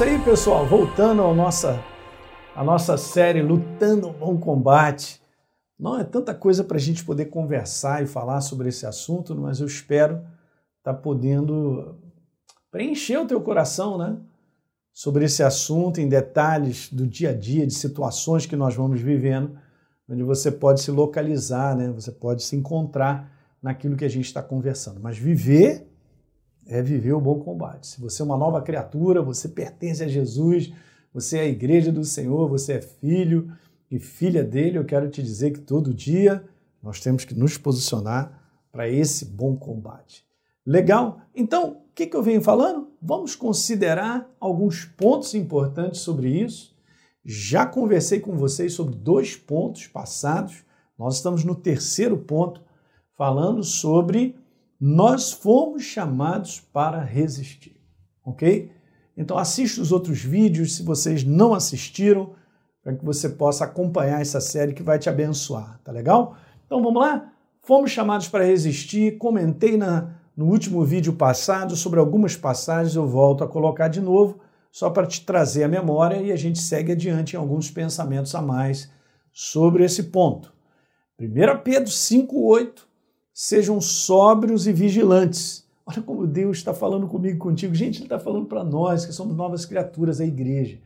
isso aí, pessoal. Voltando à nossa, à nossa série Lutando um Bom Combate. Não é tanta coisa para a gente poder conversar e falar sobre esse assunto, mas eu espero estar tá podendo preencher o teu coração, né? Sobre esse assunto, em detalhes do dia a dia, de situações que nós vamos vivendo, onde você pode se localizar, né? Você pode se encontrar naquilo que a gente está conversando. Mas viver é viver o bom combate. Se você é uma nova criatura, você pertence a Jesus, você é a igreja do Senhor, você é filho e filha dele, eu quero te dizer que todo dia nós temos que nos posicionar para esse bom combate. Legal? Então, o que, que eu venho falando? Vamos considerar alguns pontos importantes sobre isso. Já conversei com vocês sobre dois pontos passados. Nós estamos no terceiro ponto, falando sobre nós fomos chamados para resistir, ok? Então assista os outros vídeos se vocês não assistiram, para que você possa acompanhar essa série que vai te abençoar, tá legal? Então vamos lá? Fomos chamados para resistir, comentei na, no último vídeo passado sobre algumas passagens, eu volto a colocar de novo, só para te trazer a memória e a gente segue adiante em alguns pensamentos a mais sobre esse ponto. 1 Pedro 5,8 sejam sóbrios e vigilantes. Olha como Deus está falando comigo contigo. Gente, Ele está falando para nós que somos novas criaturas, a igreja.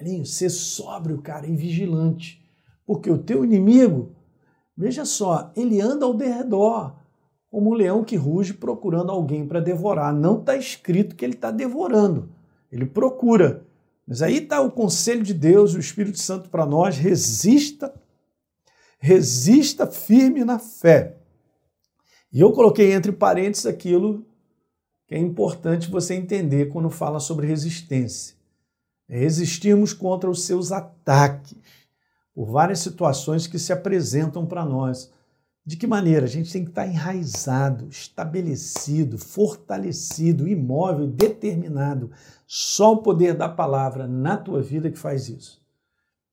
Elinho, ser sóbrio, cara, e vigilante. Porque o teu inimigo, veja só, ele anda ao derredor, como um leão que ruge procurando alguém para devorar. Não está escrito que ele está devorando, ele procura. Mas aí está o conselho de Deus, o Espírito Santo para nós: resista, resista firme na fé. E eu coloquei entre parênteses aquilo que é importante você entender quando fala sobre resistência. É resistirmos contra os seus ataques por várias situações que se apresentam para nós. De que maneira? A gente tem que estar enraizado, estabelecido, fortalecido, imóvel, determinado. Só o poder da palavra na tua vida que faz isso.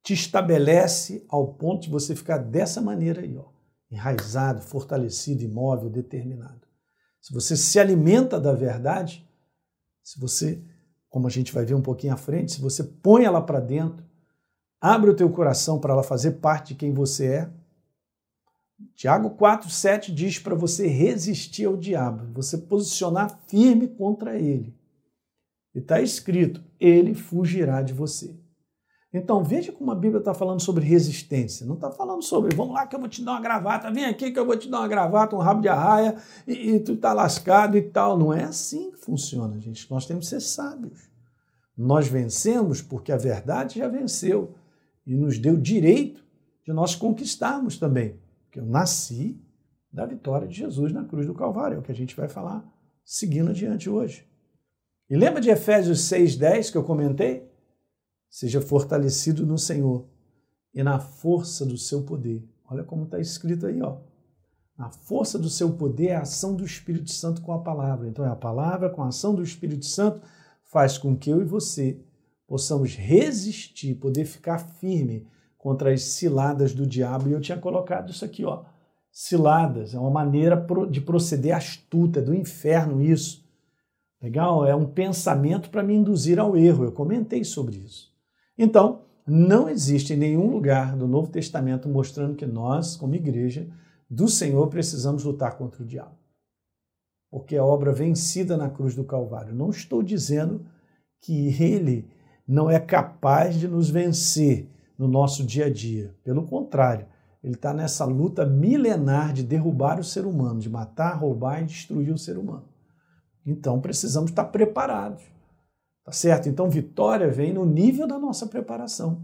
Te estabelece ao ponto de você ficar dessa maneira aí, ó enraizado, fortalecido, imóvel, determinado. Se você se alimenta da verdade, se você, como a gente vai ver um pouquinho à frente, se você põe ela para dentro, abre o teu coração para ela fazer parte de quem você é. Tiago 4, 7 diz para você resistir ao diabo, você posicionar firme contra ele. E está escrito: ele fugirá de você. Então veja como a Bíblia está falando sobre resistência. Não está falando sobre vamos lá que eu vou te dar uma gravata, vem aqui que eu vou te dar uma gravata, um rabo de arraia e, e tu está lascado e tal. Não é assim que funciona, gente. Nós temos que ser sábios. Nós vencemos porque a verdade já venceu e nos deu direito de nós conquistarmos também. Porque eu nasci da vitória de Jesus na cruz do Calvário, é o que a gente vai falar seguindo adiante hoje. E lembra de Efésios 6,10 que eu comentei? Seja fortalecido no Senhor e na força do seu poder. Olha como está escrito aí, ó. A força do seu poder é a ação do Espírito Santo com a palavra. Então, é a palavra com a ação do Espírito Santo faz com que eu e você possamos resistir, poder ficar firme contra as ciladas do diabo. E eu tinha colocado isso aqui, ó. Ciladas é uma maneira de proceder astuta, é do inferno isso. Legal? É um pensamento para me induzir ao erro. Eu comentei sobre isso. Então, não existe nenhum lugar do Novo Testamento mostrando que nós, como igreja do Senhor, precisamos lutar contra o diabo. Porque a obra vencida na cruz do Calvário. Não estou dizendo que ele não é capaz de nos vencer no nosso dia a dia. Pelo contrário, ele está nessa luta milenar de derrubar o ser humano, de matar, roubar e destruir o ser humano. Então precisamos estar preparados. Tá certo? Então, vitória vem no nível da nossa preparação.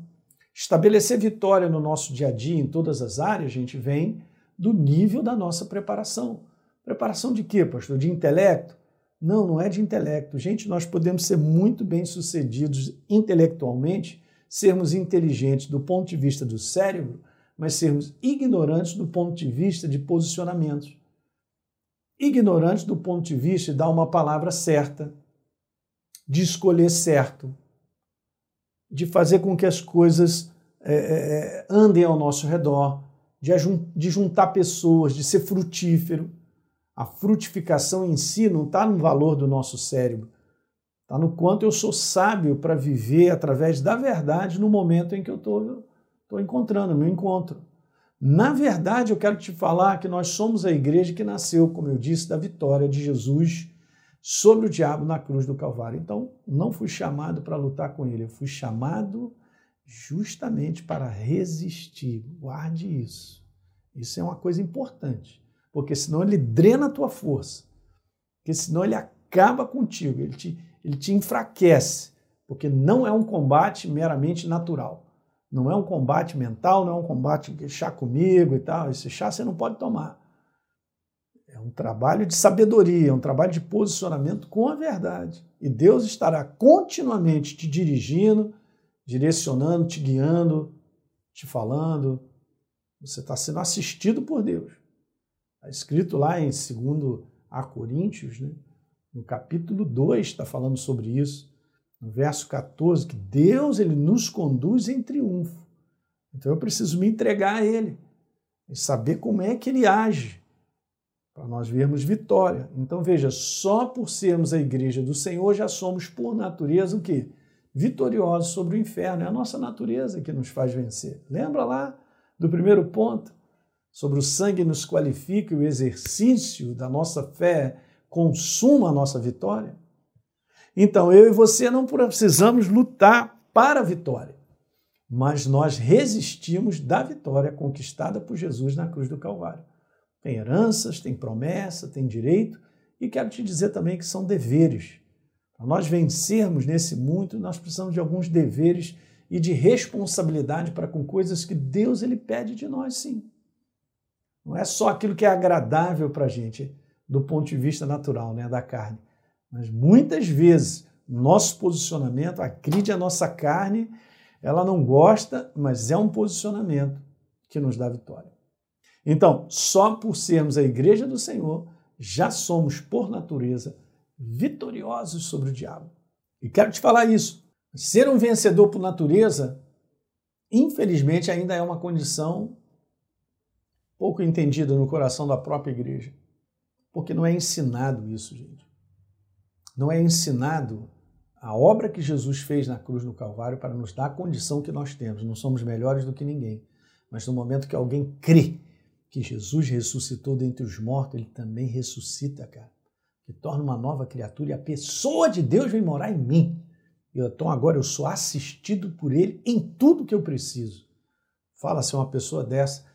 Estabelecer vitória no nosso dia a dia, em todas as áreas, gente, vem do nível da nossa preparação. Preparação de quê, pastor? De intelecto? Não, não é de intelecto. Gente, nós podemos ser muito bem-sucedidos intelectualmente, sermos inteligentes do ponto de vista do cérebro, mas sermos ignorantes do ponto de vista de posicionamentos. Ignorantes do ponto de vista de dar uma palavra certa, de escolher certo, de fazer com que as coisas é, é, é andem ao nosso redor, de, de juntar pessoas, de ser frutífero. A frutificação em si não está no valor do nosso cérebro, Está no quanto eu sou sábio para viver através da verdade no momento em que eu estou encontrando, meu encontro. Na verdade, eu quero te falar que nós somos a igreja que nasceu, como eu disse, da vitória de Jesus sobre o diabo na cruz do Calvário. Então, não fui chamado para lutar com ele, eu fui chamado justamente para resistir. Guarde isso. Isso é uma coisa importante, porque senão ele drena a tua força, porque senão ele acaba contigo, ele te, ele te enfraquece, porque não é um combate meramente natural. Não é um combate mental, não é um combate chá comigo e tal. Esse chá você não pode tomar. É um trabalho de sabedoria, é um trabalho de posicionamento com a verdade. E Deus estará continuamente te dirigindo, direcionando, te guiando, te falando. Você está sendo assistido por Deus. Está escrito lá em 2 a Coríntios, né? no capítulo 2, está falando sobre isso, no verso 14, que Deus ele nos conduz em triunfo. Então eu preciso me entregar a Ele e saber como é que Ele age para nós vermos vitória. Então veja, só por sermos a igreja do Senhor já somos por natureza o quê? Vitoriosos sobre o inferno. É a nossa natureza que nos faz vencer. Lembra lá do primeiro ponto? Sobre o sangue nos qualifica e o exercício da nossa fé consuma a nossa vitória? Então, eu e você não precisamos lutar para a vitória, mas nós resistimos da vitória conquistada por Jesus na cruz do Calvário. Tem heranças, tem promessa, tem direito, e quero te dizer também que são deveres. Para nós vencermos nesse mundo, nós precisamos de alguns deveres e de responsabilidade para com coisas que Deus ele pede de nós, sim. Não é só aquilo que é agradável para a gente, do ponto de vista natural, né, da carne. Mas muitas vezes, nosso posicionamento agride a nossa carne, ela não gosta, mas é um posicionamento que nos dá vitória. Então, só por sermos a igreja do Senhor, já somos, por natureza, vitoriosos sobre o diabo. E quero te falar isso. Ser um vencedor por natureza, infelizmente, ainda é uma condição pouco entendida no coração da própria igreja. Porque não é ensinado isso, gente. Não é ensinado a obra que Jesus fez na cruz no Calvário para nos dar a condição que nós temos. Não somos melhores do que ninguém. Mas no momento que alguém crê que Jesus ressuscitou dentre os mortos, ele também ressuscita, cara. Que torna uma nova criatura e a pessoa de Deus vem morar em mim. Então agora eu sou assistido por ele em tudo que eu preciso. Fala-se uma pessoa dessa,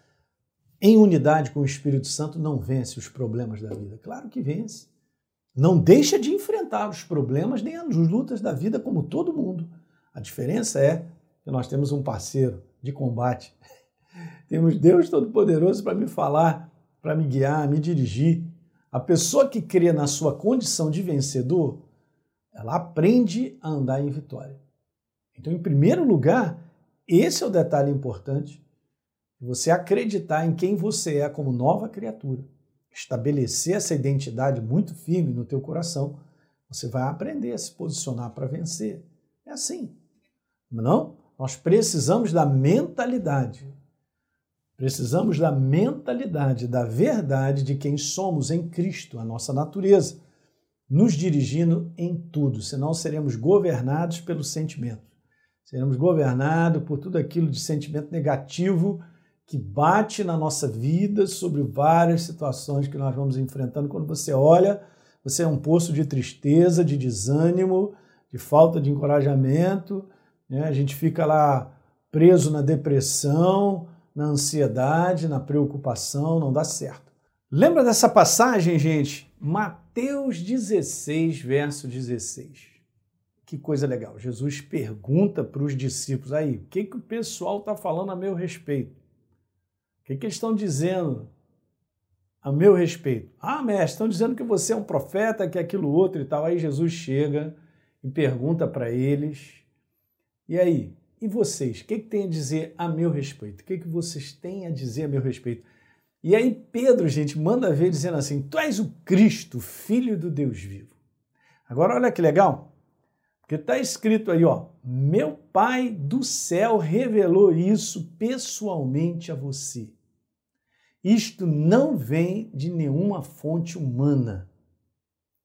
em unidade com o Espírito Santo, não vence os problemas da vida. Claro que vence. Não deixa de enfrentar os problemas nem as lutas da vida como todo mundo. A diferença é que nós temos um parceiro de combate. Temos Deus Todo-Poderoso para me falar, para me guiar, me dirigir. A pessoa que crê na sua condição de vencedor, ela aprende a andar em vitória. Então, em primeiro lugar, esse é o detalhe importante. Você acreditar em quem você é como nova criatura estabelecer essa identidade muito firme no teu coração, você vai aprender a se posicionar para vencer. É assim. Não? Nós precisamos da mentalidade. Precisamos da mentalidade, da verdade de quem somos em Cristo, a nossa natureza, nos dirigindo em tudo, senão seremos governados pelo sentimento. Seremos governados por tudo aquilo de sentimento negativo que bate na nossa vida sobre várias situações que nós vamos enfrentando. Quando você olha, você é um poço de tristeza, de desânimo, de falta de encorajamento. Né? A gente fica lá preso na depressão, na ansiedade, na preocupação, não dá certo. Lembra dessa passagem, gente? Mateus 16, verso 16. Que coisa legal. Jesus pergunta para os discípulos aí, o que, que o pessoal está falando a meu respeito? que, que eles estão dizendo a meu respeito? Ah, mestre, estão dizendo que você é um profeta, que é aquilo outro e tal. Aí Jesus chega e pergunta para eles: e aí, e vocês? O que, que tem a dizer a meu respeito? O que, que vocês têm a dizer a meu respeito? E aí Pedro, gente, manda ver dizendo assim: Tu és o Cristo, filho do Deus vivo. Agora olha que legal. Porque está escrito aí, ó, meu Pai do céu revelou isso pessoalmente a você. Isto não vem de nenhuma fonte humana.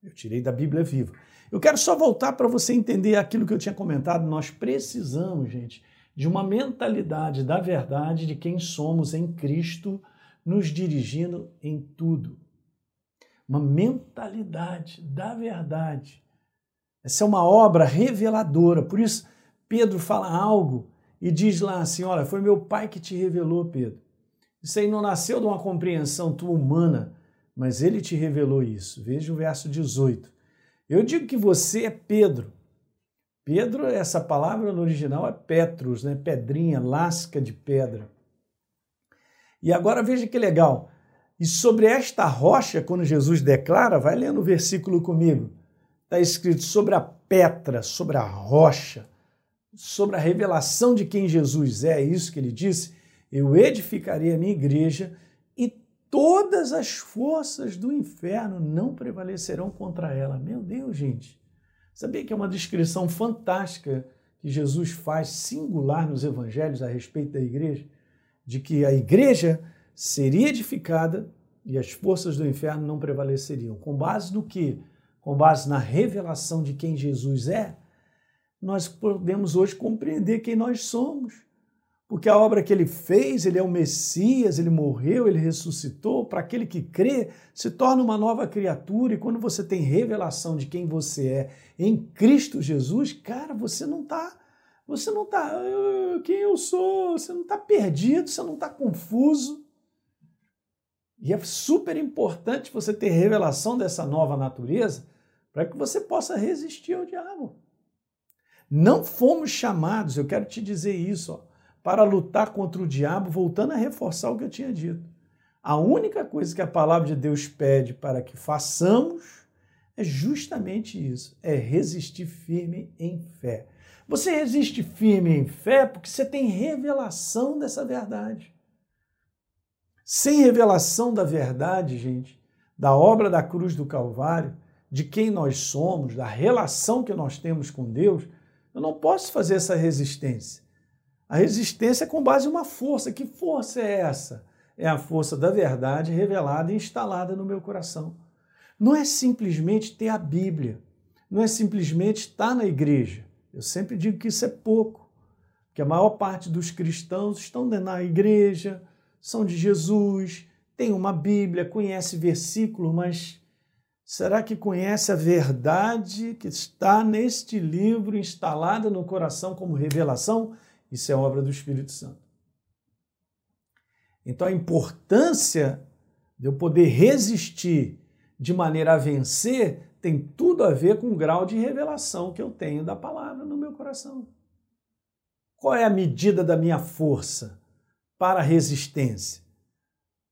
Eu tirei da Bíblia viva. Eu quero só voltar para você entender aquilo que eu tinha comentado. Nós precisamos, gente, de uma mentalidade da verdade de quem somos em Cristo, nos dirigindo em tudo. Uma mentalidade da verdade. Essa é uma obra reveladora. Por isso, Pedro fala algo e diz lá assim: Olha, foi meu pai que te revelou, Pedro. Isso aí não nasceu de uma compreensão tua humana, mas ele te revelou isso. Veja o verso 18. Eu digo que você é Pedro. Pedro, essa palavra no original é Petrus, né? Pedrinha, lasca de pedra. E agora veja que legal. E sobre esta rocha, quando Jesus declara, vai lendo o versículo comigo. Está escrito sobre a Petra, sobre a rocha, sobre a revelação de quem Jesus é, é isso que ele disse. Eu edificarei a minha igreja todas as forças do inferno não prevalecerão contra ela. Meu Deus, gente. Sabia que é uma descrição fantástica que Jesus faz singular nos evangelhos a respeito da igreja? De que a igreja seria edificada e as forças do inferno não prevaleceriam. Com base no que? Com base na revelação de quem Jesus é, nós podemos hoje compreender quem nós somos porque a obra que ele fez, ele é o Messias, ele morreu, ele ressuscitou. Para aquele que crê, se torna uma nova criatura. E quando você tem revelação de quem você é em Cristo Jesus, cara, você não está, você não está, ah, quem eu sou? Você não está perdido, você não está confuso. E é super importante você ter revelação dessa nova natureza para que você possa resistir ao diabo. Não fomos chamados, eu quero te dizer isso, ó, para lutar contra o diabo, voltando a reforçar o que eu tinha dito. A única coisa que a palavra de Deus pede para que façamos é justamente isso: é resistir firme em fé. Você resiste firme em fé porque você tem revelação dessa verdade. Sem revelação da verdade, gente, da obra da cruz do Calvário, de quem nós somos, da relação que nós temos com Deus, eu não posso fazer essa resistência. A resistência é com base em uma força. Que força é essa? É a força da verdade revelada e instalada no meu coração. Não é simplesmente ter a Bíblia, não é simplesmente estar na igreja. Eu sempre digo que isso é pouco, que a maior parte dos cristãos estão na igreja, são de Jesus, tem uma Bíblia, conhece versículo, mas será que conhece a verdade que está neste livro instalada no coração como revelação? Isso é obra do Espírito Santo. Então a importância de eu poder resistir de maneira a vencer tem tudo a ver com o grau de revelação que eu tenho da palavra no meu coração. Qual é a medida da minha força para a resistência?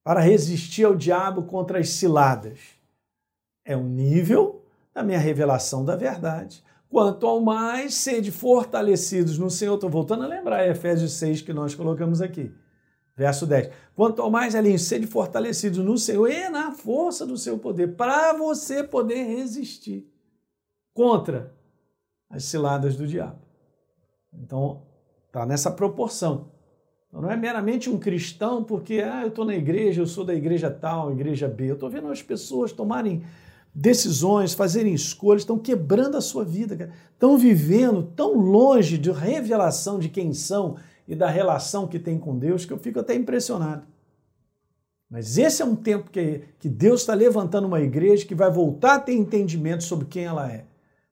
Para resistir ao diabo contra as ciladas? É o nível da minha revelação da verdade Quanto ao mais, sede fortalecidos no Senhor. Estou voltando a lembrar Efésios 6 que nós colocamos aqui. Verso 10. Quanto ao mais, ali, sede fortalecidos no Senhor e na força do seu poder, para você poder resistir contra as ciladas do diabo. Então, está nessa proporção. Então, não é meramente um cristão porque ah, eu estou na igreja, eu sou da igreja tal, igreja B. Eu estou vendo as pessoas tomarem decisões, fazerem escolhas, estão quebrando a sua vida, estão vivendo tão longe de revelação de quem são e da relação que tem com Deus que eu fico até impressionado. Mas esse é um tempo que, que Deus está levantando uma igreja que vai voltar a ter entendimento sobre quem ela é,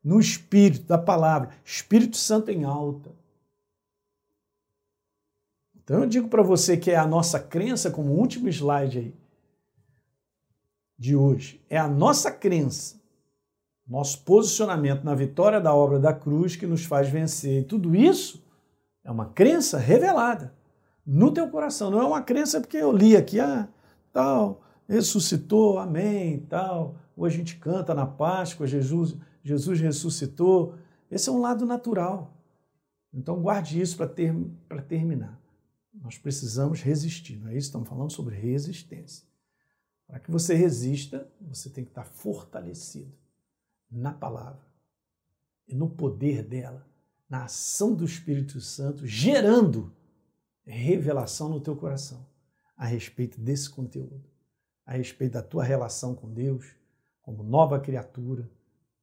no Espírito, da palavra, Espírito Santo em alta. Então eu digo para você que é a nossa crença, como último slide aí, de hoje. É a nossa crença, nosso posicionamento na vitória da obra da cruz que nos faz vencer. E tudo isso é uma crença revelada no teu coração. Não é uma crença porque eu li aqui, ah, tal, ressuscitou, amém, tal. Hoje a gente canta na Páscoa, Jesus, Jesus ressuscitou. Esse é um lado natural. Então guarde isso para ter, terminar. Nós precisamos resistir, não é isso? Estamos falando sobre resistência. Para que você resista, você tem que estar fortalecido na palavra e no poder dela, na ação do Espírito Santo, gerando revelação no teu coração a respeito desse conteúdo, a respeito da tua relação com Deus, como nova criatura.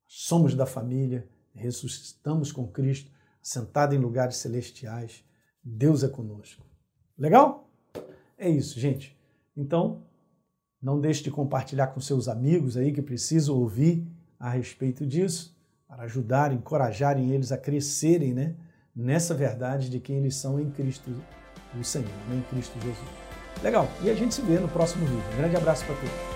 Somos da família, ressuscitamos com Cristo, sentado em lugares celestiais. Deus é conosco. Legal? É isso, gente. Então, não deixe de compartilhar com seus amigos aí que precisam ouvir a respeito disso, para ajudar, encorajarem eles a crescerem né, nessa verdade de quem eles são em Cristo, o Senhor, né, em Cristo Jesus. Legal, e a gente se vê no próximo vídeo. Um grande abraço para todos.